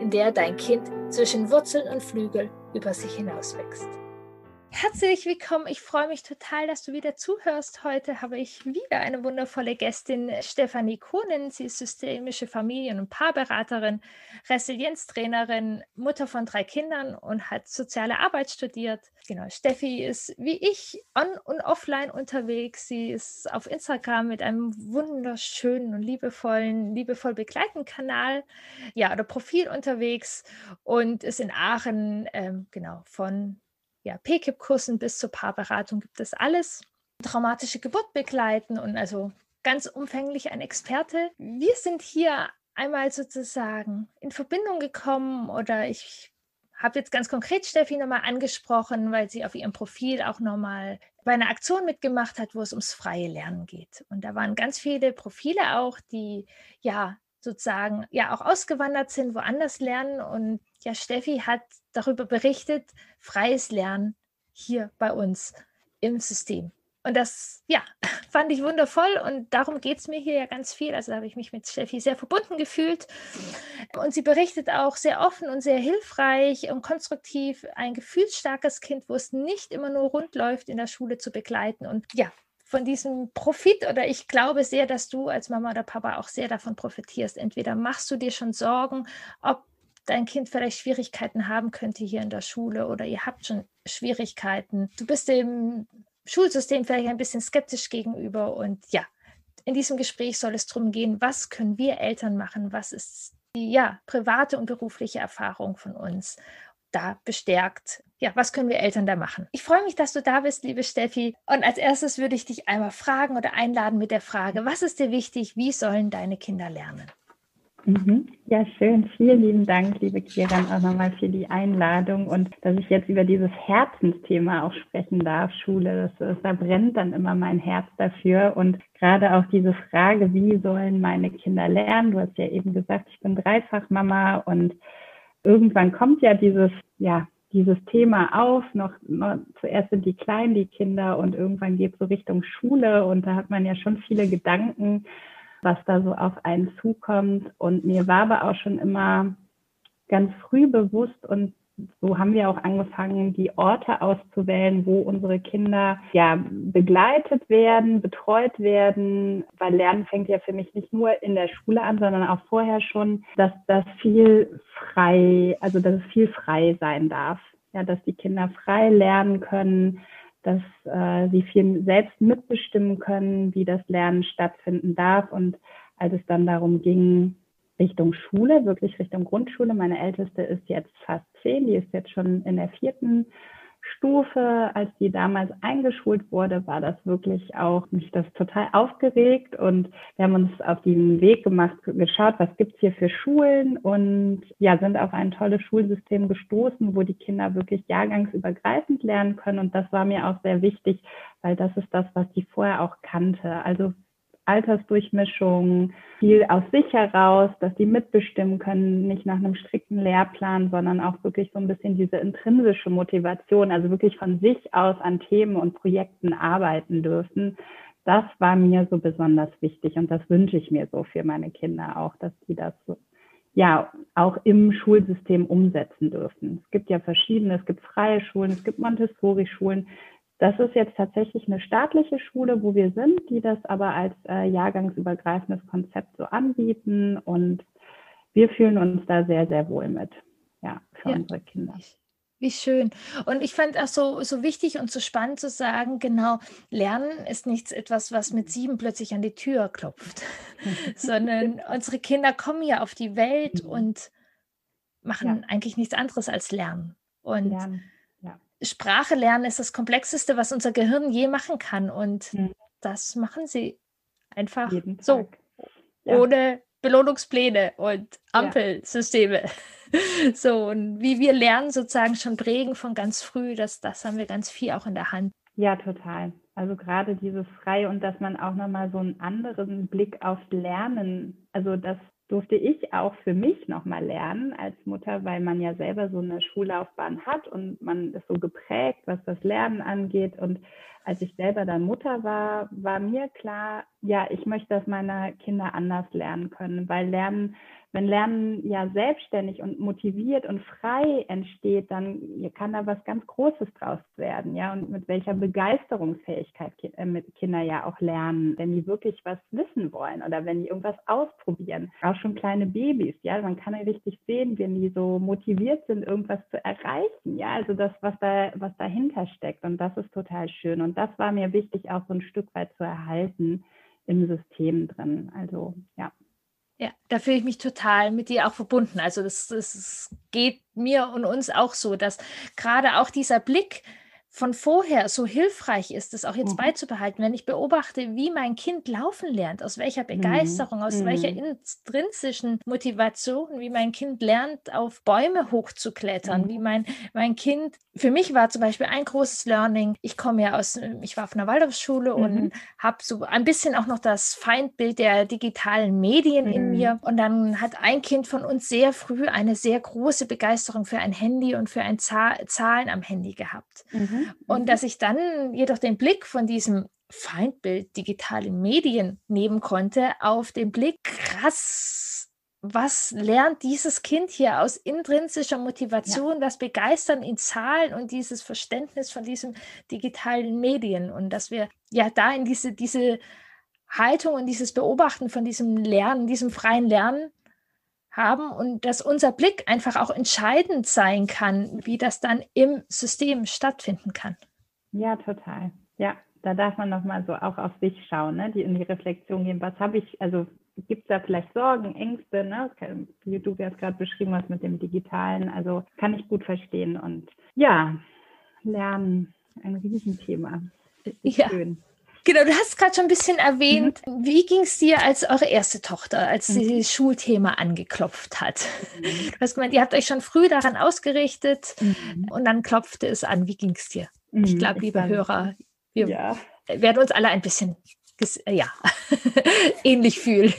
in der dein Kind zwischen Wurzeln und Flügel über sich hinauswächst. Herzlich willkommen. Ich freue mich total, dass du wieder zuhörst. Heute habe ich wieder eine wundervolle Gästin, Stefanie Kohnen. Sie ist systemische Familien- und Paarberaterin, Resilienztrainerin, Mutter von drei Kindern und hat soziale Arbeit studiert. Genau, Steffi ist wie ich on- und offline unterwegs. Sie ist auf Instagram mit einem wunderschönen und liebevollen, liebevoll begleitenden Kanal, ja, oder Profil unterwegs und ist in Aachen, ähm, genau, von ja, PKIP-Kursen bis zur Paarberatung gibt es alles. Traumatische Geburt begleiten und also ganz umfänglich ein Experte. Wir sind hier einmal sozusagen in Verbindung gekommen oder ich habe jetzt ganz konkret Steffi nochmal angesprochen, weil sie auf ihrem Profil auch nochmal bei einer Aktion mitgemacht hat, wo es ums freie Lernen geht. Und da waren ganz viele Profile auch, die ja sozusagen ja auch ausgewandert sind, woanders lernen. Und ja, Steffi hat darüber berichtet, freies Lernen hier bei uns im System. Und das, ja, fand ich wundervoll und darum geht es mir hier ja ganz viel. Also da habe ich mich mit Steffi sehr verbunden gefühlt. Und sie berichtet auch sehr offen und sehr hilfreich und konstruktiv, ein gefühlsstarkes Kind, wo es nicht immer nur rund läuft, in der Schule zu begleiten. Und ja, von diesem Profit oder ich glaube sehr, dass du als Mama oder Papa auch sehr davon profitierst. Entweder machst du dir schon Sorgen, ob dein Kind vielleicht Schwierigkeiten haben könnte hier in der Schule oder ihr habt schon Schwierigkeiten. Du bist dem Schulsystem vielleicht ein bisschen skeptisch gegenüber und ja, in diesem Gespräch soll es darum gehen, was können wir Eltern machen, was ist die ja, private und berufliche Erfahrung von uns da bestärkt. Ja, was können wir Eltern da machen? Ich freue mich, dass du da bist, liebe Steffi. Und als erstes würde ich dich einmal fragen oder einladen mit der Frage, was ist dir wichtig? Wie sollen deine Kinder lernen? Mhm. Ja, schön. Vielen lieben Dank, liebe Kiran, auch nochmal für die Einladung und dass ich jetzt über dieses Herzensthema auch sprechen darf, Schule. Das, da brennt dann immer mein Herz dafür und gerade auch diese Frage, wie sollen meine Kinder lernen? Du hast ja eben gesagt, ich bin Dreifachmama und irgendwann kommt ja dieses, ja, dieses Thema auf, noch, noch, zuerst sind die klein, die Kinder und irgendwann geht es so Richtung Schule und da hat man ja schon viele Gedanken, was da so auf einen zukommt. Und mir war aber auch schon immer ganz früh bewusst und so haben wir auch angefangen, die Orte auszuwählen, wo unsere Kinder ja begleitet werden, betreut werden, weil Lernen fängt ja für mich nicht nur in der Schule an, sondern auch vorher schon, dass das viel frei, also dass es viel frei sein darf, ja, dass die Kinder frei lernen können, dass äh, sie viel selbst mitbestimmen können, wie das Lernen stattfinden darf und als es dann darum ging, Richtung Schule, wirklich Richtung Grundschule. Meine Älteste ist jetzt fast zehn, die ist jetzt schon in der vierten Stufe. Als die damals eingeschult wurde, war das wirklich auch mich das total aufgeregt und wir haben uns auf den Weg gemacht, geschaut, was gibt's hier für Schulen und ja, sind auf ein tolles Schulsystem gestoßen, wo die Kinder wirklich jahrgangsübergreifend lernen können und das war mir auch sehr wichtig, weil das ist das, was die vorher auch kannte. Also Altersdurchmischung, viel aus sich heraus, dass die mitbestimmen können, nicht nach einem strikten Lehrplan, sondern auch wirklich so ein bisschen diese intrinsische Motivation, also wirklich von sich aus an Themen und Projekten arbeiten dürfen. Das war mir so besonders wichtig und das wünsche ich mir so für meine Kinder auch, dass die das so ja auch im Schulsystem umsetzen dürfen. Es gibt ja verschiedene, es gibt freie Schulen, es gibt Montessori-Schulen. Das ist jetzt tatsächlich eine staatliche Schule, wo wir sind, die das aber als äh, jahrgangsübergreifendes Konzept so anbieten und wir fühlen uns da sehr, sehr wohl mit, ja, für ja. unsere Kinder. Wie schön. Und ich fand auch so, so wichtig und so spannend zu sagen, genau, Lernen ist nichts etwas, was mit sieben plötzlich an die Tür klopft, sondern unsere Kinder kommen ja auf die Welt mhm. und machen ja. eigentlich nichts anderes als lernen. Und lernen Sprache lernen ist das Komplexeste, was unser Gehirn je machen kann. Und mhm. das machen sie einfach so. Ja. Ohne Belohnungspläne und Ampelsysteme. Ja. So, und wie wir lernen, sozusagen schon prägen von ganz früh, das, das haben wir ganz viel auch in der Hand. Ja, total. Also gerade dieses Freie und dass man auch nochmal so einen anderen Blick aufs Lernen, also das durfte ich auch für mich nochmal lernen als Mutter, weil man ja selber so eine Schullaufbahn hat und man ist so geprägt, was das Lernen angeht. Und als ich selber dann Mutter war, war mir klar, ja, ich möchte, dass meine Kinder anders lernen können, weil Lernen wenn Lernen ja selbstständig und motiviert und frei entsteht, dann kann da was ganz Großes draus werden, ja, und mit welcher Begeisterungsfähigkeit äh, Kinder ja auch lernen, wenn die wirklich was wissen wollen oder wenn die irgendwas ausprobieren. Auch schon kleine Babys, ja, man kann ja richtig sehen, wenn die so motiviert sind, irgendwas zu erreichen, ja, also das, was da, was dahinter steckt und das ist total schön und das war mir wichtig, auch so ein Stück weit zu erhalten im System drin, also ja. Ja, da fühle ich mich total mit dir auch verbunden. Also das, das geht mir und uns auch so, dass gerade auch dieser Blick von vorher so hilfreich ist, das auch jetzt mhm. beizubehalten, wenn ich beobachte, wie mein Kind laufen lernt, aus welcher mhm. Begeisterung, mhm. aus welcher mhm. intrinsischen Motivation, wie mein Kind lernt, auf Bäume hochzuklettern, mhm. wie mein, mein Kind, für mich war zum Beispiel ein großes Learning, ich komme ja aus, ich war auf einer Waldorfschule mhm. und habe so ein bisschen auch noch das Feindbild der digitalen Medien in mir und dann hat ein Kind von uns sehr früh eine sehr große Begeisterung für ein Handy und für ein Zahlen am Handy gehabt. Mhm. Und mhm. dass ich dann jedoch den Blick von diesem Feindbild digitale Medien nehmen konnte auf den Blick, krass, was lernt dieses Kind hier aus intrinsischer Motivation, ja. das Begeistern in Zahlen und dieses Verständnis von diesen digitalen Medien und dass wir ja da in diese, diese Haltung und dieses Beobachten von diesem Lernen, diesem freien Lernen haben und dass unser Blick einfach auch entscheidend sein kann, wie das dann im System stattfinden kann. Ja, total. Ja, da darf man nochmal so auch auf sich schauen, ne? die in die Reflexion gehen. Was habe ich, also gibt es da vielleicht Sorgen, Ängste, ne? wie du jetzt gerade beschrieben hast mit dem Digitalen. Also kann ich gut verstehen. Und ja, Lernen, ein Riesenthema. Ist ja. schön. Genau, du hast gerade schon ein bisschen erwähnt, mhm. wie ging es dir als eure erste Tochter, als sie mhm. das Schulthema angeklopft hat? Mhm. Du hast gemeint, ihr habt euch schon früh daran ausgerichtet mhm. und dann klopfte es an. Wie ging es dir? Ich mhm. glaube, liebe Hörer, wir ja. werden uns alle ein bisschen ja, ähnlich fühlen.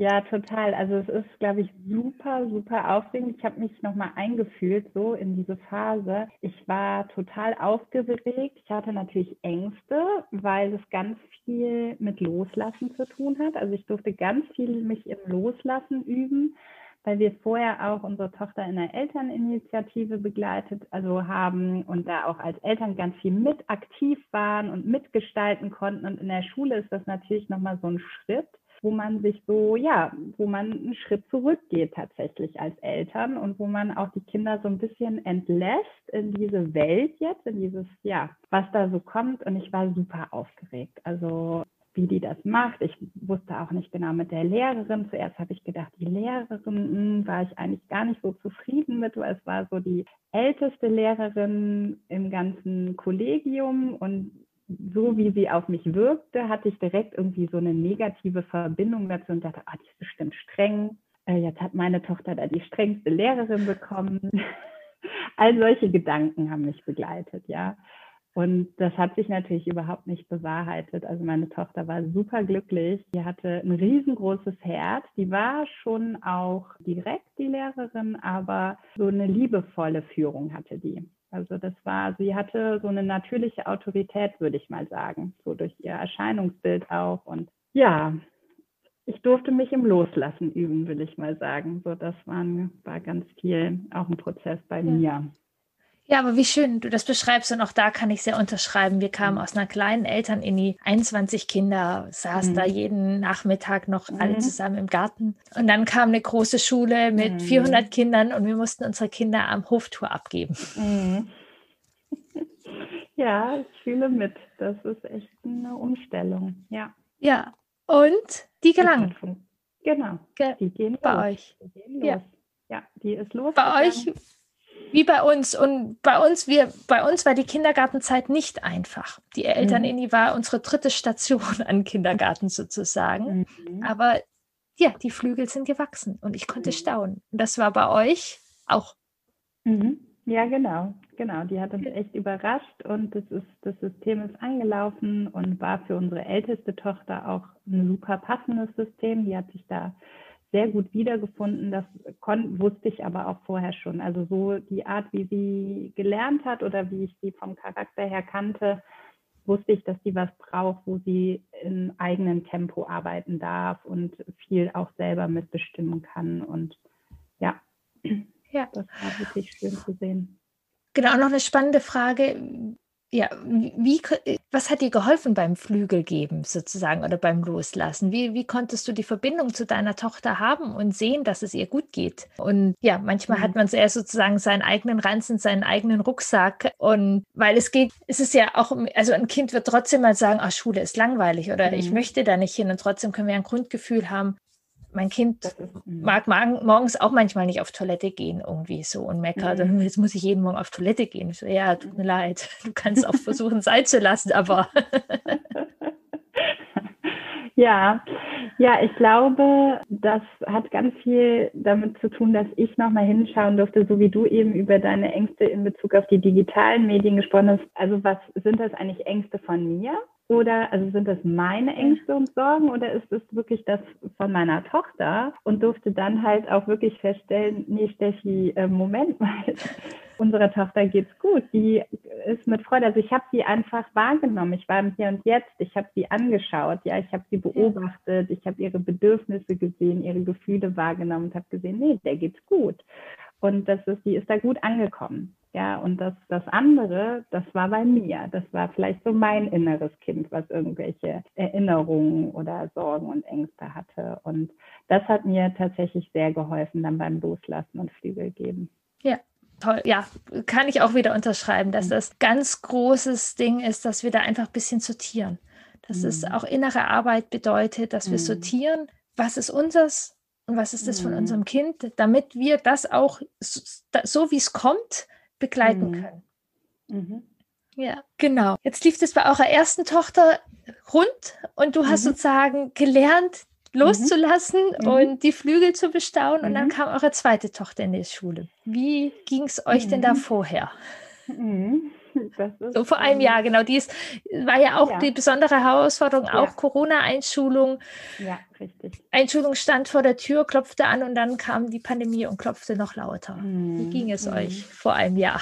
Ja, total. Also es ist, glaube ich, super, super aufregend. Ich habe mich nochmal eingefühlt so in diese Phase. Ich war total aufgeregt. Ich hatte natürlich Ängste, weil es ganz viel mit Loslassen zu tun hat. Also ich durfte ganz viel mich im Loslassen üben, weil wir vorher auch unsere Tochter in der Elterninitiative begleitet, also haben und da auch als Eltern ganz viel mit aktiv waren und mitgestalten konnten. Und in der Schule ist das natürlich nochmal so ein Schritt wo man sich so, ja, wo man einen Schritt zurückgeht tatsächlich als Eltern und wo man auch die Kinder so ein bisschen entlässt in diese Welt jetzt, in dieses, ja, was da so kommt. Und ich war super aufgeregt. Also wie die das macht. Ich wusste auch nicht genau mit der Lehrerin. Zuerst habe ich gedacht, die Lehrerin mh, hm, war ich eigentlich gar nicht so zufrieden mit, weil es war so die älteste Lehrerin im ganzen Kollegium und so wie sie auf mich wirkte, hatte ich direkt irgendwie so eine negative Verbindung dazu und dachte, ah, die ist bestimmt streng. Äh, jetzt hat meine Tochter da die strengste Lehrerin bekommen. All solche Gedanken haben mich begleitet, ja. Und das hat sich natürlich überhaupt nicht bewahrheitet. Also meine Tochter war super glücklich. Die hatte ein riesengroßes Herz. Die war schon auch direkt die Lehrerin, aber so eine liebevolle Führung hatte die. Also das war, sie hatte so eine natürliche Autorität, würde ich mal sagen, so durch ihr Erscheinungsbild auch. Und ja, ich durfte mich im Loslassen üben, will ich mal sagen. So, das war, war ganz viel auch ein Prozess bei ja. mir. Ja, aber wie schön du das beschreibst und auch da kann ich sehr unterschreiben. Wir kamen mhm. aus einer kleinen Elterninie, 21 Kinder, saßen mhm. da jeden Nachmittag noch mhm. alle zusammen im Garten. Und dann kam eine große Schule mit mhm. 400 Kindern und wir mussten unsere Kinder am Hoftour abgeben. Mhm. Ja, ich fühle mit. Das ist echt eine Umstellung. Ja. Ja. Und die gelang. Genau. Die gehen bei los. euch. Die gehen los. Ja. ja, die ist los. Bei euch wie bei uns. Und bei uns, wir, bei uns war die Kindergartenzeit nicht einfach. Die Eltern mhm. war unsere dritte Station an Kindergarten sozusagen. Mhm. Aber ja, die Flügel sind gewachsen und ich konnte mhm. staunen. Und das war bei euch auch. Mhm. Ja, genau, genau. Die hat uns echt überrascht und das, ist, das System ist angelaufen und war für unsere älteste Tochter auch ein super passendes System. Die hat sich da sehr gut wiedergefunden. Das wusste ich aber auch vorher schon. Also so die Art, wie sie gelernt hat oder wie ich sie vom Charakter her kannte, wusste ich, dass sie was braucht, wo sie im eigenen Tempo arbeiten darf und viel auch selber mitbestimmen kann. Und ja, ja. das war wirklich schön zu sehen. Genau, noch eine spannende Frage. Ja, wie, was hat dir geholfen beim Flügel geben sozusagen oder beim Loslassen? Wie, wie konntest du die Verbindung zu deiner Tochter haben und sehen, dass es ihr gut geht? Und ja, manchmal mhm. hat man sehr sozusagen seinen eigenen Ranzen, seinen eigenen Rucksack. Und weil es geht, es ist ja auch, also ein Kind wird trotzdem mal sagen, ah, Schule ist langweilig oder mhm. ich möchte da nicht hin. Und trotzdem können wir ein Grundgefühl haben, mein Kind mhm. mag morgens auch manchmal nicht auf Toilette gehen, irgendwie so und meckert, mhm. jetzt muss ich jeden Morgen auf Toilette gehen. Ich so, ja, tut mir leid, du kannst auch versuchen, sein zu lassen, aber. ja, ja, ich glaube, das hat ganz viel damit zu tun, dass ich nochmal hinschauen durfte, so wie du eben über deine Ängste in Bezug auf die digitalen Medien gesprochen hast. Also was sind das eigentlich Ängste von mir? Oder also sind das meine Ängste und Sorgen oder ist es wirklich das von meiner Tochter? Und durfte dann halt auch wirklich feststellen, nee, Steffi, äh, Moment mal, unserer Tochter geht's gut. Die ist mit Freude. Also ich habe sie einfach wahrgenommen. Ich war im Hier und Jetzt. Ich habe sie angeschaut. Ja, ich habe sie beobachtet. Ich habe ihre Bedürfnisse gesehen, ihre Gefühle wahrgenommen und habe gesehen, nee, der geht's gut. Und das ist, die ist da gut angekommen. Ja, und das, das andere, das war bei mir. Das war vielleicht so mein inneres Kind, was irgendwelche Erinnerungen oder Sorgen und Ängste hatte. Und das hat mir tatsächlich sehr geholfen, dann beim Loslassen und Flügel geben. Ja, toll. Ja, kann ich auch wieder unterschreiben, dass mhm. das ganz großes Ding ist, dass wir da einfach ein bisschen sortieren. Dass mhm. es auch innere Arbeit bedeutet, dass wir mhm. sortieren, was ist unseres und was ist das von mhm. unserem Kind, damit wir das auch so, so wie es kommt, begleiten mhm. können. Mhm. Ja, genau. Jetzt lief es bei eurer ersten Tochter rund und du hast mhm. sozusagen gelernt, loszulassen mhm. und die Flügel zu bestaunen und dann mhm. kam eure zweite Tochter in die Schule. Wie ging es euch denn da mhm. vorher? So vor einem Jahr, genau. Dies war ja auch ja. die besondere Herausforderung, ja. auch Corona-Einschulung. Ja, richtig. Einschulung stand vor der Tür, klopfte an und dann kam die Pandemie und klopfte noch lauter. Hm. Wie ging es hm. euch vor einem Jahr?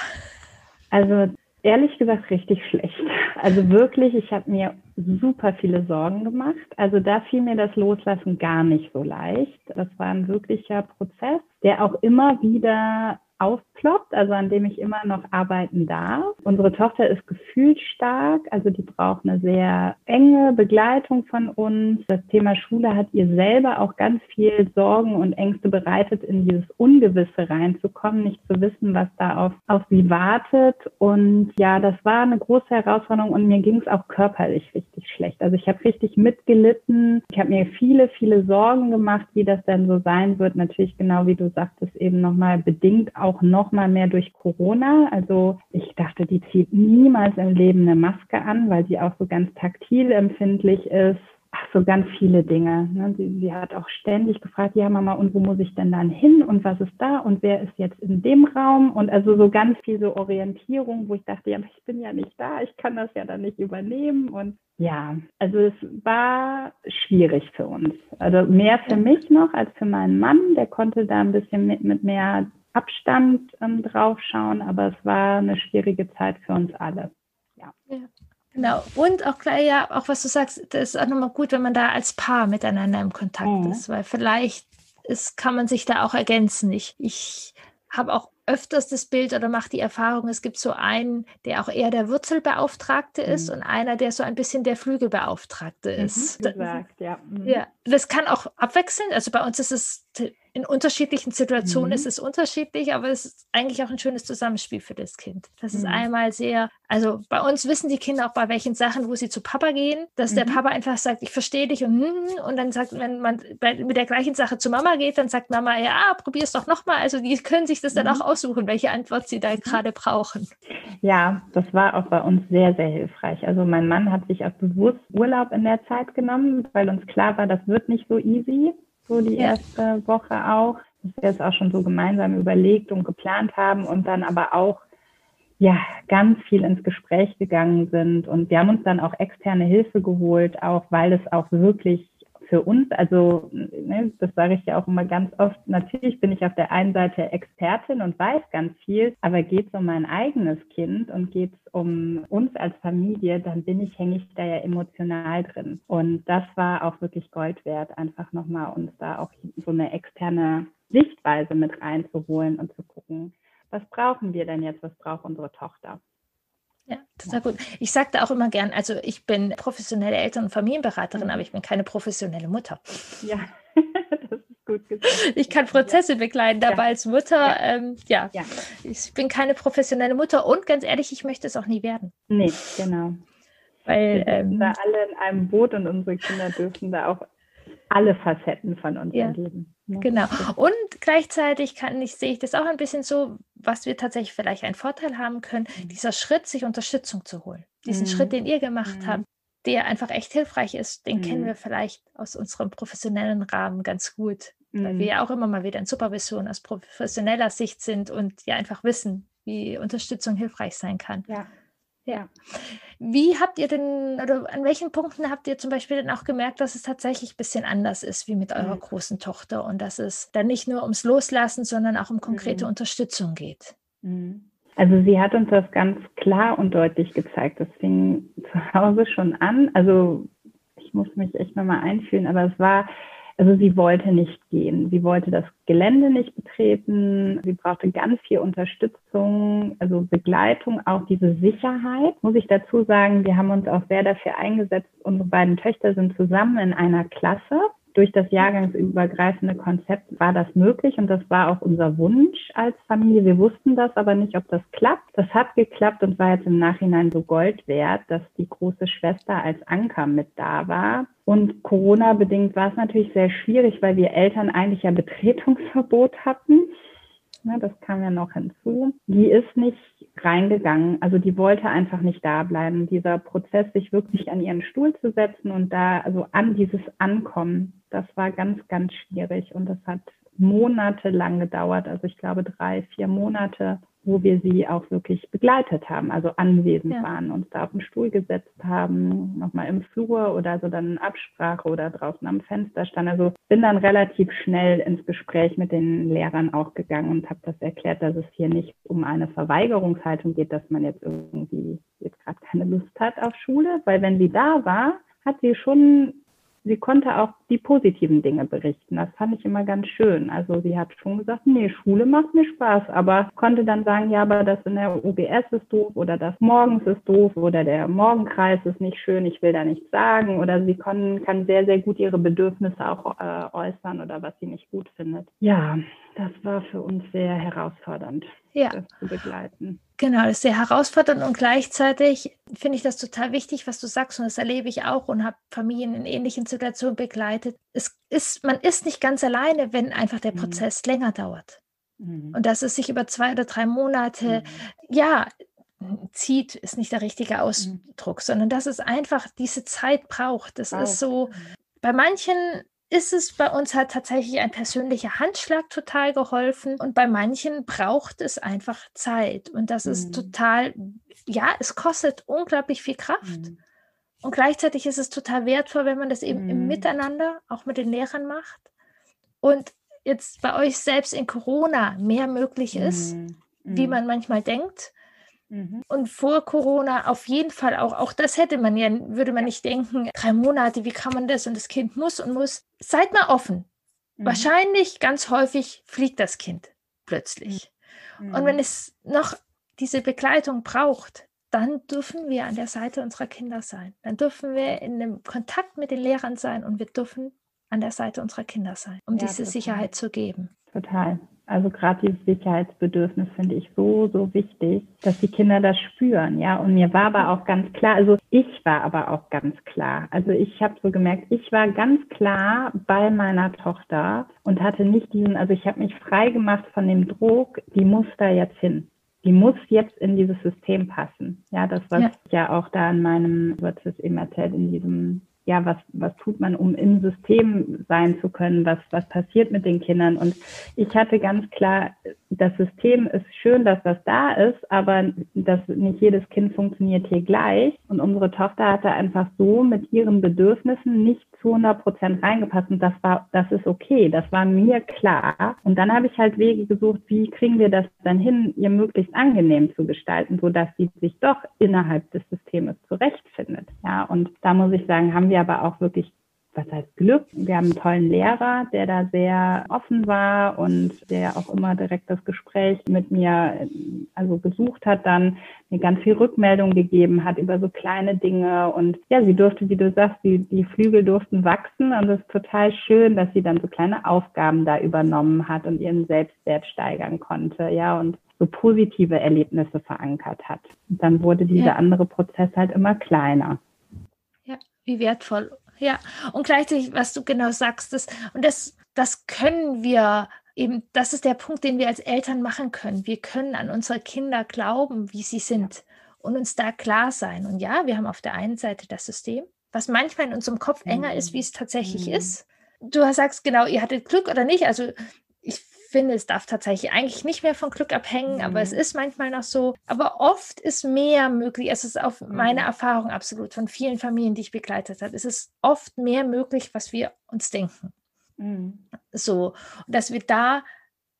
Also ehrlich gesagt richtig schlecht. Also wirklich, ich habe mir super viele Sorgen gemacht. Also da fiel mir das Loslassen gar nicht so leicht. Das war ein wirklicher Prozess, der auch immer wieder aufploppt, also an dem ich immer noch arbeiten darf. Unsere Tochter ist gefühlt stark, also die braucht eine sehr enge Begleitung von uns. Das Thema Schule hat ihr selber auch ganz viel Sorgen und Ängste bereitet, in dieses Ungewisse reinzukommen, nicht zu wissen, was da auf, auf sie wartet. Und ja, das war eine große Herausforderung und mir ging es auch körperlich richtig schlecht. Also ich habe richtig mitgelitten. Ich habe mir viele, viele Sorgen gemacht, wie das denn so sein wird. Natürlich genau wie du sagtest, eben nochmal bedingt noch mal mehr durch Corona. Also ich dachte, die zieht niemals im Leben eine Maske an, weil sie auch so ganz taktil empfindlich ist. Ach, so ganz viele Dinge. Ne? Sie, sie, hat auch ständig gefragt, ja Mama, und wo muss ich denn dann hin und was ist da und wer ist jetzt in dem Raum? Und also so ganz viel so Orientierung, wo ich dachte, ja, ich bin ja nicht da, ich kann das ja dann nicht übernehmen. Und ja, also es war schwierig für uns. Also mehr für mich noch als für meinen Mann. Der konnte da ein bisschen mit, mit mehr Abstand ähm, drauf schauen, aber es war eine schwierige Zeit für uns alle. Ja. ja. Genau. Und auch gleich, ja, auch was du sagst, das ist auch nochmal gut, wenn man da als Paar miteinander im Kontakt mhm. ist, weil vielleicht ist, kann man sich da auch ergänzen. Ich, ich habe auch öfters das Bild oder mache die Erfahrung, es gibt so einen, der auch eher der Wurzelbeauftragte mhm. ist und einer, der so ein bisschen der Flügelbeauftragte mhm, ist. Mhm, gesagt, ja. Mhm. ja. Das kann auch abwechseln. Also bei uns ist es in unterschiedlichen Situationen mhm. ist es unterschiedlich, aber es ist eigentlich auch ein schönes Zusammenspiel für das Kind. Das ist mhm. einmal sehr, also bei uns wissen die Kinder auch bei welchen Sachen, wo sie zu Papa gehen, dass mhm. der Papa einfach sagt, ich verstehe dich und, und dann sagt, wenn man bei, mit der gleichen Sache zu Mama geht, dann sagt Mama, ja, probier es doch nochmal. Also die können sich das dann auch mhm. aussuchen, welche Antwort sie da mhm. gerade brauchen. Ja, das war auch bei uns sehr, sehr hilfreich. Also mein Mann hat sich auch bewusst Urlaub in der Zeit genommen, weil uns klar war, das wird nicht so easy so die erste Woche auch, dass wir es auch schon so gemeinsam überlegt und geplant haben und dann aber auch ja, ganz viel ins Gespräch gegangen sind. Und wir haben uns dann auch externe Hilfe geholt, auch weil es auch wirklich für uns, also ne, das sage ich ja auch immer ganz oft, natürlich bin ich auf der einen Seite Expertin und weiß ganz viel, aber geht es um mein eigenes Kind und geht es um uns als Familie, dann bin ich, hänge ich da ja emotional drin. Und das war auch wirklich Gold wert, einfach nochmal uns da auch so eine externe Sichtweise mit reinzuholen und zu gucken, was brauchen wir denn jetzt, was braucht unsere Tochter? Total gut. Ich sagte auch immer gern, also ich bin professionelle Eltern- und Familienberaterin, mhm. aber ich bin keine professionelle Mutter. Ja, das ist gut gesagt. Ich kann Prozesse ja. begleiten, aber ja. als Mutter, ja. Ähm, ja. ja, ich bin keine professionelle Mutter und ganz ehrlich, ich möchte es auch nie werden. Nee, genau. Weil wir ähm, da alle in einem Boot und unsere Kinder dürfen da auch alle Facetten von uns ja. erleben. Ne? Genau. Und gleichzeitig kann ich, sehe ich das auch ein bisschen so, was wir tatsächlich vielleicht einen Vorteil haben können, mhm. dieser Schritt, sich Unterstützung zu holen. Diesen mhm. Schritt, den ihr gemacht mhm. habt, der einfach echt hilfreich ist, den kennen mhm. wir vielleicht aus unserem professionellen Rahmen ganz gut, weil wir mhm. ja auch immer mal wieder in Supervision aus professioneller Sicht sind und ja einfach wissen, wie Unterstützung hilfreich sein kann. Ja. Ja. Wie habt ihr denn, oder an welchen Punkten habt ihr zum Beispiel dann auch gemerkt, dass es tatsächlich ein bisschen anders ist wie mit eurer mhm. großen Tochter und dass es dann nicht nur ums Loslassen, sondern auch um konkrete mhm. Unterstützung geht? Mhm. Also sie hat uns das ganz klar und deutlich gezeigt. Das fing zu Hause schon an. Also ich muss mich echt nochmal einfühlen, aber es war also sie wollte nicht gehen. Sie wollte das Gelände nicht betreten. Sie brauchte ganz viel Unterstützung, also Begleitung, auch diese Sicherheit. Muss ich dazu sagen, wir haben uns auch sehr dafür eingesetzt. Unsere beiden Töchter sind zusammen in einer Klasse durch das jahrgangsübergreifende Konzept war das möglich und das war auch unser Wunsch als Familie. Wir wussten das aber nicht, ob das klappt. Das hat geklappt und war jetzt im Nachhinein so Gold wert, dass die große Schwester als Anker mit da war. Und Corona bedingt war es natürlich sehr schwierig, weil wir Eltern eigentlich ja Betretungsverbot hatten ne, das kam ja noch hinzu, die ist nicht reingegangen. Also die wollte einfach nicht da bleiben. Dieser Prozess, sich wirklich an ihren Stuhl zu setzen und da, also an dieses Ankommen, das war ganz, ganz schwierig und das hat monatelang gedauert. Also ich glaube drei, vier Monate wo wir sie auch wirklich begleitet haben, also anwesend ja. waren, uns da auf den Stuhl gesetzt haben, nochmal im Flur oder so dann in Absprache oder draußen am Fenster stand. Also bin dann relativ schnell ins Gespräch mit den Lehrern auch gegangen und habe das erklärt, dass es hier nicht um eine Verweigerungshaltung geht, dass man jetzt irgendwie jetzt gerade keine Lust hat auf Schule, weil wenn sie da war, hat sie schon sie konnte auch die positiven Dinge berichten. Das fand ich immer ganz schön. Also sie hat schon gesagt, nee, Schule macht mir Spaß, aber konnte dann sagen, ja, aber das in der UBS ist doof oder das morgens ist doof oder der Morgenkreis ist nicht schön, ich will da nichts sagen oder sie kann, kann sehr, sehr gut ihre Bedürfnisse auch äh, äußern oder was sie nicht gut findet. Ja, das war für uns sehr herausfordernd, ja. das zu begleiten. Genau, das ist sehr herausfordernd und gleichzeitig finde ich das total wichtig, was du sagst und das erlebe ich auch und habe Familien in ähnlichen Situationen begleitet. Es ist, man ist nicht ganz alleine, wenn einfach der mhm. Prozess mhm. länger dauert. Mhm. Und dass es sich über zwei oder drei Monate, mhm. ja, zieht, ist nicht der richtige mhm. Ausdruck, sondern dass es einfach diese Zeit braucht. Das ist so, bei manchen ist es bei uns halt tatsächlich ein persönlicher Handschlag total geholfen und bei manchen braucht es einfach Zeit und das mhm. ist total, ja, es kostet unglaublich viel Kraft. Mhm. Und gleichzeitig ist es total wertvoll, wenn man das eben mhm. im Miteinander auch mit den Lehrern macht und jetzt bei euch selbst in Corona mehr möglich ist, mhm. wie mhm. man manchmal denkt Mhm. Und vor Corona auf jeden Fall auch, auch das hätte man ja, würde man nicht denken, drei Monate, wie kann man das und das Kind muss und muss. Seid mal offen. Mhm. Wahrscheinlich ganz häufig fliegt das Kind plötzlich. Mhm. Und wenn es noch diese Begleitung braucht, dann dürfen wir an der Seite unserer Kinder sein. Dann dürfen wir in einem Kontakt mit den Lehrern sein und wir dürfen an der Seite unserer Kinder sein, um ja, diese total. Sicherheit zu geben. Total. Also gerade dieses Sicherheitsbedürfnis finde ich so, so wichtig, dass die Kinder das spüren, ja. Und mir war aber auch ganz klar, also ich war aber auch ganz klar. Also ich habe so gemerkt, ich war ganz klar bei meiner Tochter und hatte nicht diesen, also ich habe mich frei gemacht von dem Druck, die muss da jetzt hin. Die muss jetzt in dieses System passen. Ja, das, was ja, ja auch da in meinem, wird es eben erzählt, in diesem ja, was, was tut man, um im System sein zu können? Was, was passiert mit den Kindern? Und ich hatte ganz klar, das System ist schön, dass das da ist, aber das, nicht jedes Kind funktioniert hier gleich. Und unsere Tochter hatte einfach so mit ihren Bedürfnissen nicht zu 100 Prozent reingepasst. Und das war, das ist okay. Das war mir klar. Und dann habe ich halt Wege gesucht, wie kriegen wir das dann hin, ihr möglichst angenehm zu gestalten, so dass sie sich doch innerhalb des Systems zurechtfindet. Ja, und da muss ich sagen, haben wir aber auch wirklich was heißt Glück? Wir haben einen tollen Lehrer, der da sehr offen war und der auch immer direkt das Gespräch mit mir also gesucht hat, dann mir ganz viel Rückmeldung gegeben hat über so kleine Dinge und ja, sie durfte, wie du sagst, die, die Flügel durften wachsen und es ist total schön, dass sie dann so kleine Aufgaben da übernommen hat und ihren Selbstwert steigern konnte, ja, und so positive Erlebnisse verankert hat. Und dann wurde dieser ja. andere Prozess halt immer kleiner. Ja, wie wertvoll ja. Und gleichzeitig, was du genau sagst, das, und das, das können wir eben, das ist der Punkt, den wir als Eltern machen können. Wir können an unsere Kinder glauben, wie sie sind und uns da klar sein. Und ja, wir haben auf der einen Seite das System, was manchmal in unserem Kopf enger ist, wie es tatsächlich mhm. ist. Du sagst genau, ihr hattet Glück oder nicht. Also finde, es darf tatsächlich eigentlich nicht mehr von Glück abhängen, mhm. aber es mhm. ist manchmal noch so. Aber oft ist mehr möglich. Es ist auf mhm. meine Erfahrung absolut von vielen Familien, die ich begleitet habe. Es ist oft mehr möglich, was wir uns denken. Mhm. So, dass wir da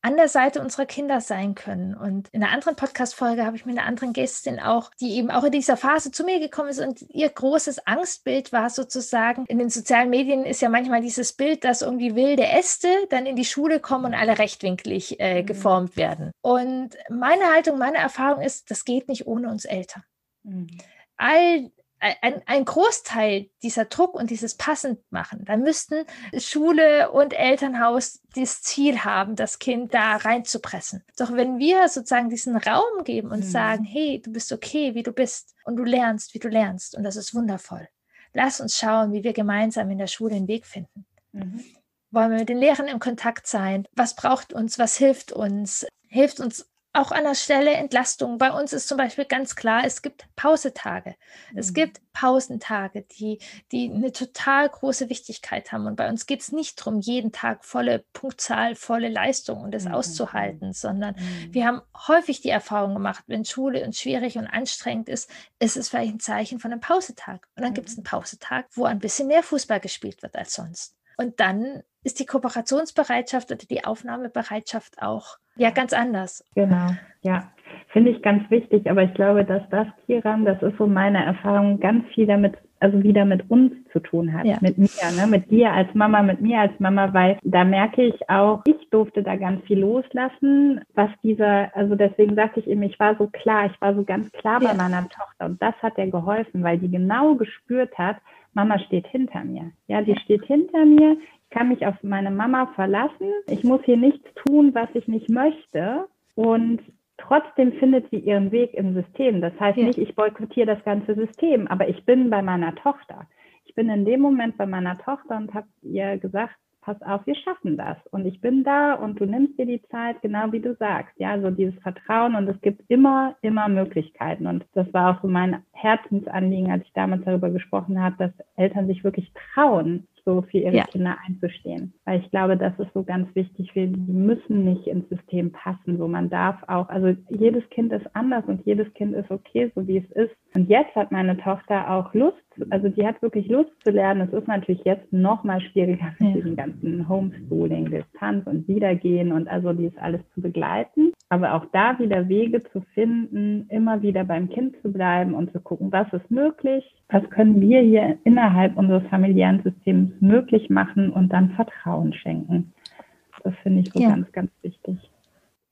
an der Seite unserer Kinder sein können. Und in einer anderen Podcast-Folge habe ich mit einer anderen Gästin auch, die eben auch in dieser Phase zu mir gekommen ist und ihr großes Angstbild war sozusagen, in den sozialen Medien ist ja manchmal dieses Bild, dass irgendwie wilde Äste dann in die Schule kommen und alle rechtwinklig äh, mhm. geformt werden. Und meine Haltung, meine Erfahrung ist, das geht nicht ohne uns Eltern. Mhm. All ein, ein Großteil dieser Druck und dieses passend machen, dann müssten Schule und Elternhaus das Ziel haben, das Kind da reinzupressen. Doch wenn wir sozusagen diesen Raum geben und mhm. sagen, hey, du bist okay, wie du bist und du lernst, wie du lernst und das ist wundervoll. Lass uns schauen, wie wir gemeinsam in der Schule einen Weg finden. Mhm. Wollen wir mit den Lehrern in Kontakt sein? Was braucht uns? Was hilft uns? Hilft uns auch an der Stelle Entlastung. Bei uns ist zum Beispiel ganz klar, es gibt Pausetage. Mhm. Es gibt Pausentage, die, die eine total große Wichtigkeit haben. Und bei uns geht es nicht darum, jeden Tag volle Punktzahl, volle Leistung und das mhm. auszuhalten, sondern mhm. wir haben häufig die Erfahrung gemacht, wenn Schule uns schwierig und anstrengend ist, ist es vielleicht ein Zeichen von einem Pausetag. Und dann gibt es einen mhm. Pausetag, wo ein bisschen mehr Fußball gespielt wird als sonst. Und dann ist die Kooperationsbereitschaft oder die Aufnahmebereitschaft auch ja ganz anders. Genau, ja. Finde ich ganz wichtig, aber ich glaube, dass das, Kiran, das ist so meine Erfahrung, ganz viel damit, also wieder mit uns zu tun hat, ja. mit mir, ne? mit dir als Mama, mit mir als Mama, weil da merke ich auch, ich durfte da ganz viel loslassen, was dieser, also deswegen sagte ich eben, ich war so klar, ich war so ganz klar bei ja. meiner Tochter und das hat ihr geholfen, weil die genau gespürt hat, Mama steht hinter mir. Ja, die steht hinter mir, kann mich auf meine Mama verlassen. Ich muss hier nichts tun, was ich nicht möchte. Und trotzdem findet sie ihren Weg im System. Das heißt ja. nicht, ich boykottiere das ganze System, aber ich bin bei meiner Tochter. Ich bin in dem Moment bei meiner Tochter und habe ihr gesagt, pass auf, wir schaffen das. Und ich bin da und du nimmst dir die Zeit, genau wie du sagst. Ja, so dieses Vertrauen und es gibt immer, immer Möglichkeiten. Und das war auch so mein Herzensanliegen, als ich damals darüber gesprochen habe, dass Eltern sich wirklich trauen, so für ihre ja. Kinder einzustehen. Weil ich glaube, das ist so ganz wichtig. Wir müssen nicht ins System passen. So man darf auch, also jedes Kind ist anders und jedes Kind ist okay, so wie es ist. Und jetzt hat meine Tochter auch Lust, also die hat wirklich Lust zu lernen. Es ist natürlich jetzt noch mal schwieriger mit ja. diesem ganzen Homeschooling, Distanz und Wiedergehen und also dies alles zu begleiten. Aber auch da wieder Wege zu finden, immer wieder beim Kind zu bleiben und zu gucken, was ist möglich, was können wir hier innerhalb unseres familiären Systems möglich machen und dann Vertrauen schenken. Das finde ich so ja. ganz, ganz wichtig.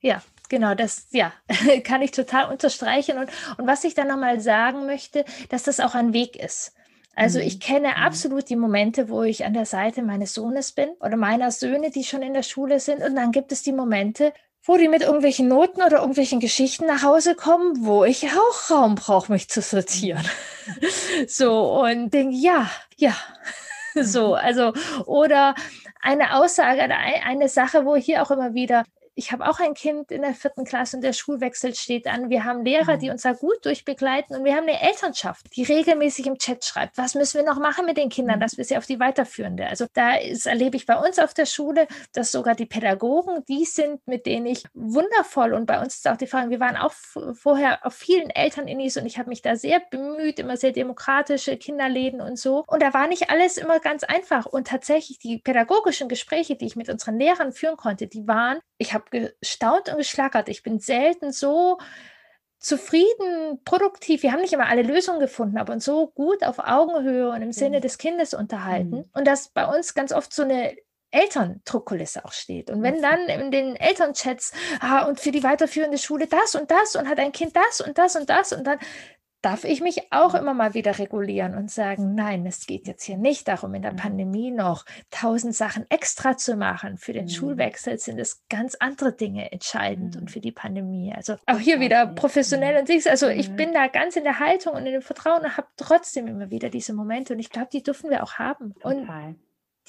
Ja, genau, das ja, kann ich total unterstreichen. Und, und was ich dann nochmal sagen möchte, dass das auch ein Weg ist. Also ich mhm. kenne mhm. absolut die Momente, wo ich an der Seite meines Sohnes bin oder meiner Söhne, die schon in der Schule sind. Und dann gibt es die Momente, wo die mit irgendwelchen Noten oder irgendwelchen Geschichten nach Hause kommen, wo ich auch Raum brauche, mich zu sortieren. so und denke, ja, ja, so, also, oder eine Aussage, eine Sache, wo hier auch immer wieder ich habe auch ein Kind in der vierten Klasse und der Schulwechsel steht an. Wir haben Lehrer, die mhm. uns da gut durchbegleiten und wir haben eine Elternschaft, die regelmäßig im Chat schreibt, was müssen wir noch machen mit den Kindern, mhm. dass wir sie auf die weiterführende. Also da ist, erlebe ich bei uns auf der Schule, dass sogar die Pädagogen die sind, mit denen ich wundervoll und bei uns ist auch die Frage, wir waren auch vorher auf vielen Elterninis und ich habe mich da sehr bemüht, immer sehr demokratische Kinderläden und so. Und da war nicht alles immer ganz einfach. Und tatsächlich die pädagogischen Gespräche, die ich mit unseren Lehrern führen konnte, die waren, ich habe gestaunt und geschlagert. Ich bin selten so zufrieden, produktiv. Wir haben nicht immer alle Lösungen gefunden, aber uns so gut auf Augenhöhe und im Sinne mhm. des Kindes unterhalten. Mhm. Und dass bei uns ganz oft so eine Elterndruckkulisse auch steht. Und wenn dann in den Elternchats, ah, und für die weiterführende Schule das und das und hat ein Kind das und das und das und dann darf ich mich auch immer mal wieder regulieren und sagen, nein, es geht jetzt hier nicht darum, in der mhm. Pandemie noch tausend Sachen extra zu machen. Für den mhm. Schulwechsel sind es ganz andere Dinge entscheidend mhm. und für die Pandemie. Also auch hier wieder professionell mhm. und Dings. Also ich mhm. bin da ganz in der Haltung und in dem Vertrauen und habe trotzdem immer wieder diese Momente und ich glaube, die dürfen wir auch haben. Total. Und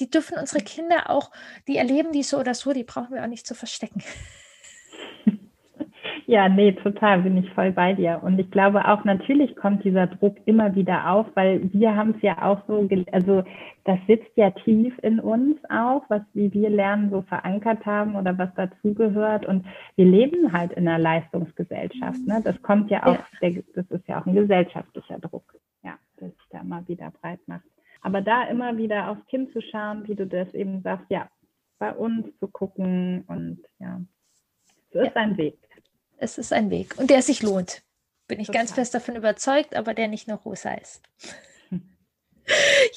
die dürfen unsere Kinder auch, die erleben die so oder so, die brauchen wir auch nicht zu verstecken. Ja, nee, total, bin ich voll bei dir. Und ich glaube auch, natürlich kommt dieser Druck immer wieder auf, weil wir haben es ja auch so, also das sitzt ja tief in uns auch, was wie wir lernen, so verankert haben oder was dazugehört. Und wir leben halt in einer Leistungsgesellschaft. Ne? Das kommt ja auch, ja. das ist ja auch ein gesellschaftlicher Druck, ja, der sich da immer wieder breit macht. Aber da immer wieder aufs Kind zu schauen, wie du das eben sagst, ja, bei uns zu gucken und ja, so ist ja. ein Weg es ist ein Weg und der sich lohnt. Bin ich Total. ganz fest davon überzeugt, aber der nicht nur rosa ist.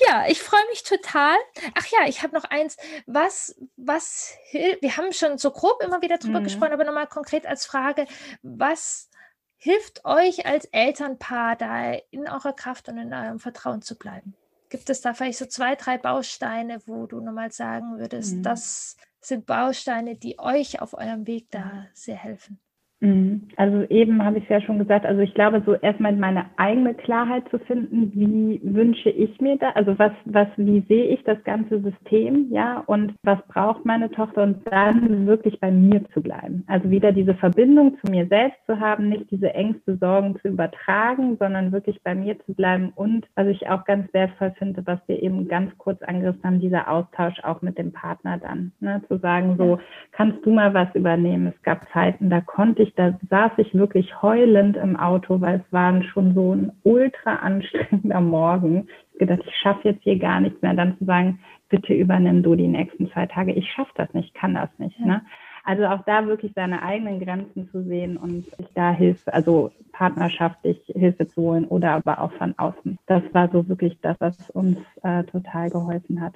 Ja, ich freue mich total. Ach ja, ich habe noch eins. Was, was wir haben schon so grob immer wieder drüber mhm. gesprochen, aber nochmal konkret als Frage, was hilft euch als Elternpaar da in eurer Kraft und in eurem Vertrauen zu bleiben? Gibt es da vielleicht so zwei, drei Bausteine, wo du nochmal sagen würdest, mhm. das sind Bausteine, die euch auf eurem Weg da sehr helfen? Mhm. Also eben habe ich es ja schon gesagt, also ich glaube, so erstmal meine eigene Klarheit zu finden, wie wünsche ich mir da, also was, was, wie sehe ich das ganze System, ja, und was braucht meine Tochter und dann wirklich bei mir zu bleiben. Also wieder diese Verbindung zu mir selbst zu haben, nicht diese Ängste, Sorgen zu übertragen, sondern wirklich bei mir zu bleiben und was ich auch ganz wertvoll finde, was wir eben ganz kurz angerissen haben, dieser Austausch auch mit dem Partner dann, ne, zu sagen, so, kannst du mal was übernehmen? Es gab Zeiten, da konnte ich ich, da saß ich wirklich heulend im Auto, weil es war schon so ein ultra anstrengender Morgen. Ich gedacht, ich schaffe jetzt hier gar nichts mehr. Dann zu sagen, bitte übernimm du die nächsten zwei Tage. Ich schaffe das nicht, kann das nicht. Ne? Also auch da wirklich seine eigenen Grenzen zu sehen und sich da Hilfe, also partnerschaftlich Hilfe zu holen oder aber auch von außen. Das war so wirklich das, was uns äh, total geholfen hat.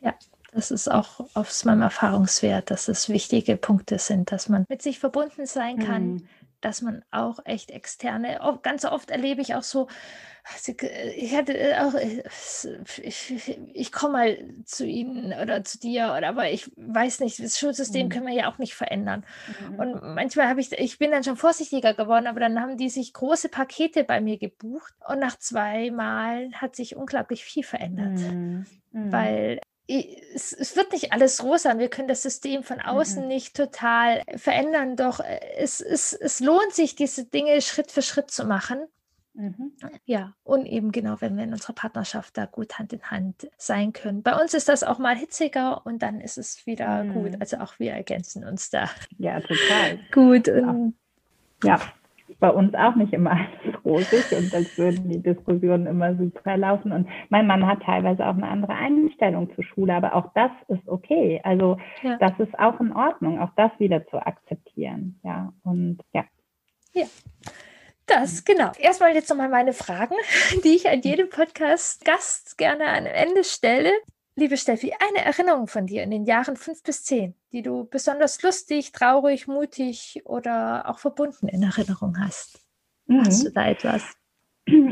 Ja, das ist auch aus meinem Erfahrungswert, dass es wichtige Punkte sind, dass man mit sich verbunden sein kann, mhm. dass man auch echt externe, ganz oft erlebe ich auch so, ich hatte auch, ich, ich komme mal zu Ihnen oder zu dir, oder aber ich weiß nicht, das Schulsystem mhm. können wir ja auch nicht verändern. Mhm. Und manchmal habe ich, ich bin dann schon vorsichtiger geworden, aber dann haben die sich große Pakete bei mir gebucht und nach zwei Mal hat sich unglaublich viel verändert. Mhm. mhm. Weil es, es, wird nicht alles rosa wir können das System von außen mhm. nicht total verändern, doch äh, es, es, es lohnt sich, diese Dinge Schritt für Schritt zu machen. Mhm. Ja, und eben genau, wenn wir in unserer Partnerschaft da gut Hand in Hand sein können. Bei uns ist das auch mal hitziger und dann ist es wieder mhm. gut. Also auch wir ergänzen uns da. Ja, total. gut. Ja. ja bei uns auch nicht immer alles rosig und als würden die Diskussionen immer super laufen. Und mein Mann hat teilweise auch eine andere Einstellung zur Schule, aber auch das ist okay. Also ja. das ist auch in Ordnung, auch das wieder zu akzeptieren. Ja, und ja. Ja. Das, genau. Erstmal jetzt nochmal meine Fragen, die ich an jedem Podcast-Gast gerne am Ende stelle. Liebe Steffi, eine Erinnerung von dir in den Jahren fünf bis zehn, die du besonders lustig, traurig, mutig oder auch verbunden in Erinnerung hast. Mhm. Hast du da etwas?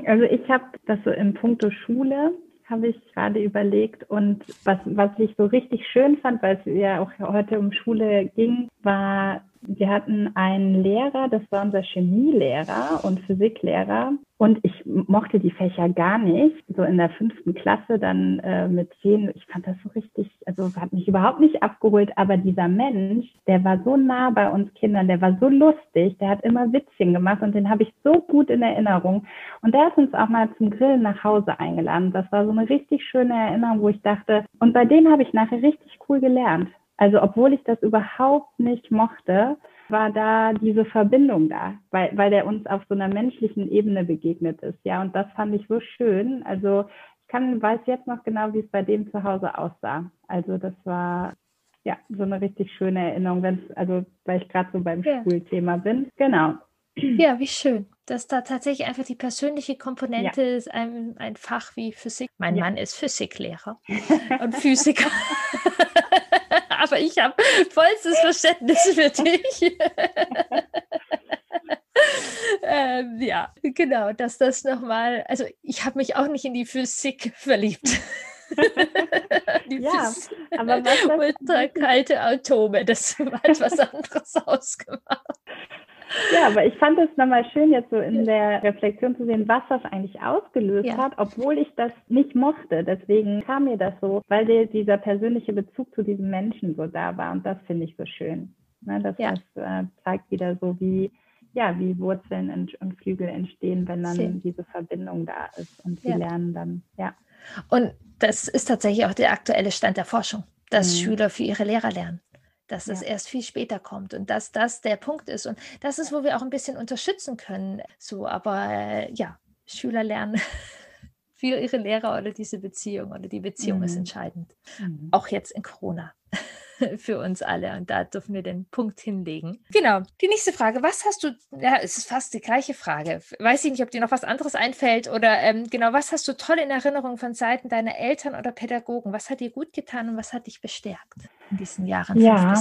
Also ich habe das so in puncto Schule, habe ich gerade überlegt. Und was, was ich so richtig schön fand, weil es ja auch heute um Schule ging, war, wir hatten einen Lehrer, das war unser Chemielehrer und Physiklehrer. Und ich mochte die Fächer gar nicht. So in der fünften Klasse dann äh, mit zehn, ich fand das so richtig, also hat mich überhaupt nicht abgeholt. Aber dieser Mensch, der war so nah bei uns Kindern, der war so lustig, der hat immer Witzchen gemacht und den habe ich so gut in Erinnerung. Und der hat uns auch mal zum Grillen nach Hause eingeladen. Das war so eine richtig schöne Erinnerung, wo ich dachte, und bei dem habe ich nachher richtig cool gelernt. Also obwohl ich das überhaupt nicht mochte, war da diese Verbindung da, weil, weil der uns auf so einer menschlichen Ebene begegnet ist. Ja, und das fand ich so schön. Also ich kann, weiß jetzt noch genau, wie es bei dem zu Hause aussah. Also das war ja so eine richtig schöne Erinnerung, wenn also weil ich gerade so beim ja. Schulthema bin. Genau. Ja, wie schön, dass da tatsächlich einfach die persönliche Komponente ja. ist, ein, ein Fach wie Physik. Mein ja. Mann ist Physiklehrer und Physiker. aber ich habe vollstes Verständnis für dich. ähm, ja, genau, dass das nochmal, also ich habe mich auch nicht in die Physik verliebt. ja, Physik, aber was ultra kalte Atome, das hat was anderes ausgemacht. Ja, aber ich fand es nochmal schön, jetzt so in der Reflexion zu sehen, was das eigentlich ausgelöst ja. hat, obwohl ich das nicht mochte. Deswegen kam mir das so, weil der, dieser persönliche Bezug zu diesem Menschen so da war. Und das finde ich so schön. Ne, dass ja. das äh, zeigt wieder so, wie, ja, wie Wurzeln und, Flügel entstehen, wenn dann Schön. diese Verbindung da ist. Und sie ja. lernen dann, ja. Und das ist tatsächlich auch der aktuelle Stand der Forschung, dass mhm. Schüler für ihre Lehrer lernen dass es ja. erst viel später kommt und dass das der Punkt ist. Und das ist, wo wir auch ein bisschen unterstützen können. So, aber äh, ja, Schüler lernen für ihre Lehrer oder diese Beziehung oder die Beziehung mhm. ist entscheidend. Mhm. Auch jetzt in Corona. für uns alle. Und da dürfen wir den Punkt hinlegen. Genau. Die nächste Frage. Was hast du, ja, es ist fast die gleiche Frage. Weiß ich nicht, ob dir noch was anderes einfällt oder ähm, genau, was hast du toll in Erinnerung von Seiten deiner Eltern oder Pädagogen? Was hat dir gut getan und was hat dich bestärkt in diesen Jahren? Ja,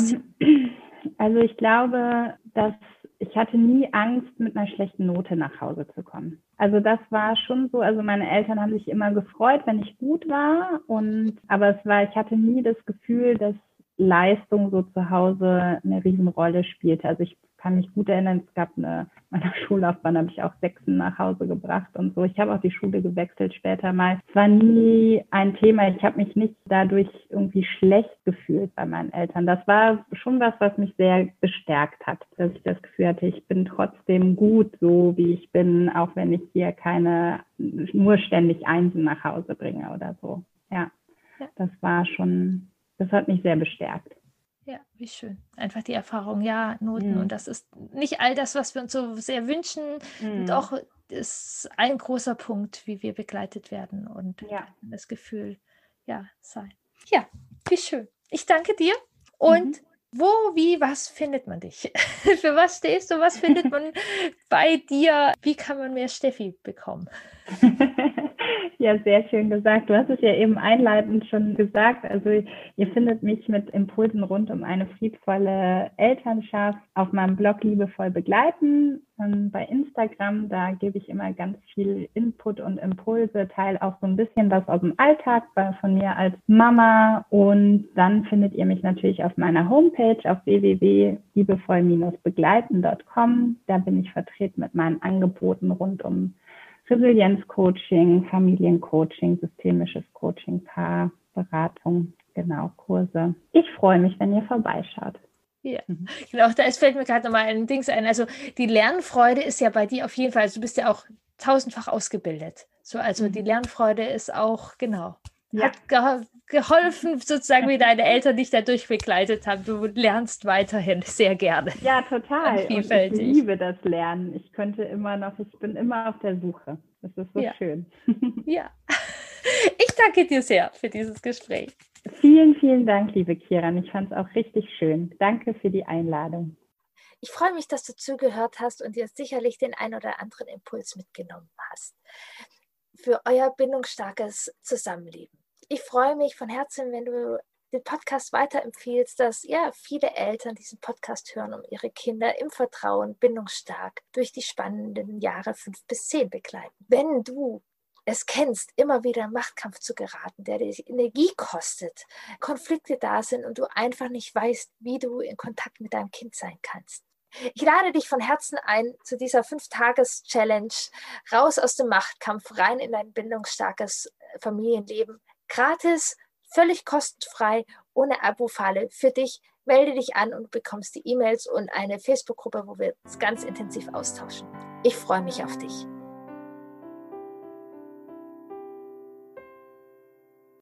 also ich glaube, dass ich hatte nie Angst, mit einer schlechten Note nach Hause zu kommen. Also das war schon so, also meine Eltern haben sich immer gefreut, wenn ich gut war und aber es war, ich hatte nie das Gefühl, dass Leistung so zu Hause eine Riesenrolle spielte. Also ich kann mich gut erinnern, es gab eine, meiner Schullaufbahn habe ich auch Sechsen nach Hause gebracht und so. Ich habe auch die Schule gewechselt später mal. Es war nie ein Thema. Ich habe mich nicht dadurch irgendwie schlecht gefühlt bei meinen Eltern. Das war schon was, was mich sehr bestärkt hat, dass ich das Gefühl hatte, ich bin trotzdem gut, so wie ich bin, auch wenn ich hier keine nur ständig Einsen nach Hause bringe oder so. Ja, das war schon das hat mich sehr bestärkt. Ja, wie schön. Einfach die Erfahrung, ja, Noten. Mhm. Und das ist nicht all das, was wir uns so sehr wünschen. Mhm. Doch ist ein großer Punkt, wie wir begleitet werden und ja. das Gefühl, ja, sein. Ja, wie schön. Ich danke dir. Und mhm. wo, wie, was findet man dich? Für was stehst du? Was findet man bei dir? Wie kann man mehr Steffi bekommen? Ja, sehr schön gesagt. Du hast es ja eben einleitend schon gesagt. Also ihr findet mich mit Impulsen rund um eine friedvolle Elternschaft auf meinem Blog Liebevoll begleiten. Und bei Instagram, da gebe ich immer ganz viel Input und Impulse, teile auch so ein bisschen was aus dem Alltag von mir als Mama. Und dann findet ihr mich natürlich auf meiner Homepage auf www.liebevoll-begleiten.com. Da bin ich vertreten mit meinen Angeboten rund um Resilienzcoaching, Familiencoaching, systemisches Coaching, Paarberatung, genau, Kurse. Ich freue mich, wenn ihr vorbeischaut. Ja, mhm. genau, da fällt mir gerade nochmal ein Dings ein. Also die Lernfreude ist ja bei dir auf jeden Fall, also du bist ja auch tausendfach ausgebildet. So, also die mhm. Lernfreude ist auch, genau, ja. hat ge geholfen, sozusagen, wie deine Eltern dich dadurch begleitet haben. Du lernst weiterhin sehr gerne. Ja, total. Und ich liebe das Lernen. Ich könnte immer noch, ich bin immer auf der Suche. Das ist so ja. schön. Ja. Ich danke dir sehr für dieses Gespräch. Vielen, vielen Dank, liebe Kiran. Ich fand es auch richtig schön. Danke für die Einladung. Ich freue mich, dass du zugehört hast und dir sicherlich den ein oder anderen Impuls mitgenommen hast für euer bindungsstarkes Zusammenleben ich freue mich von Herzen, wenn du den Podcast weiterempfiehlst, dass ja viele Eltern diesen Podcast hören, um ihre Kinder im Vertrauen bindungsstark durch die spannenden Jahre fünf bis zehn begleiten. Wenn du es kennst, immer wieder in Machtkampf zu geraten, der dich Energie kostet, Konflikte da sind und du einfach nicht weißt, wie du in Kontakt mit deinem Kind sein kannst, Ich lade dich von Herzen ein zu dieser 5-Tages-Challenge raus aus dem Machtkampf, rein in ein bindungsstarkes Familienleben. Gratis, völlig kostenfrei, ohne Abo-Falle für dich. Melde dich an und bekommst die E-Mails und eine Facebook-Gruppe, wo wir uns ganz intensiv austauschen. Ich freue mich auf dich.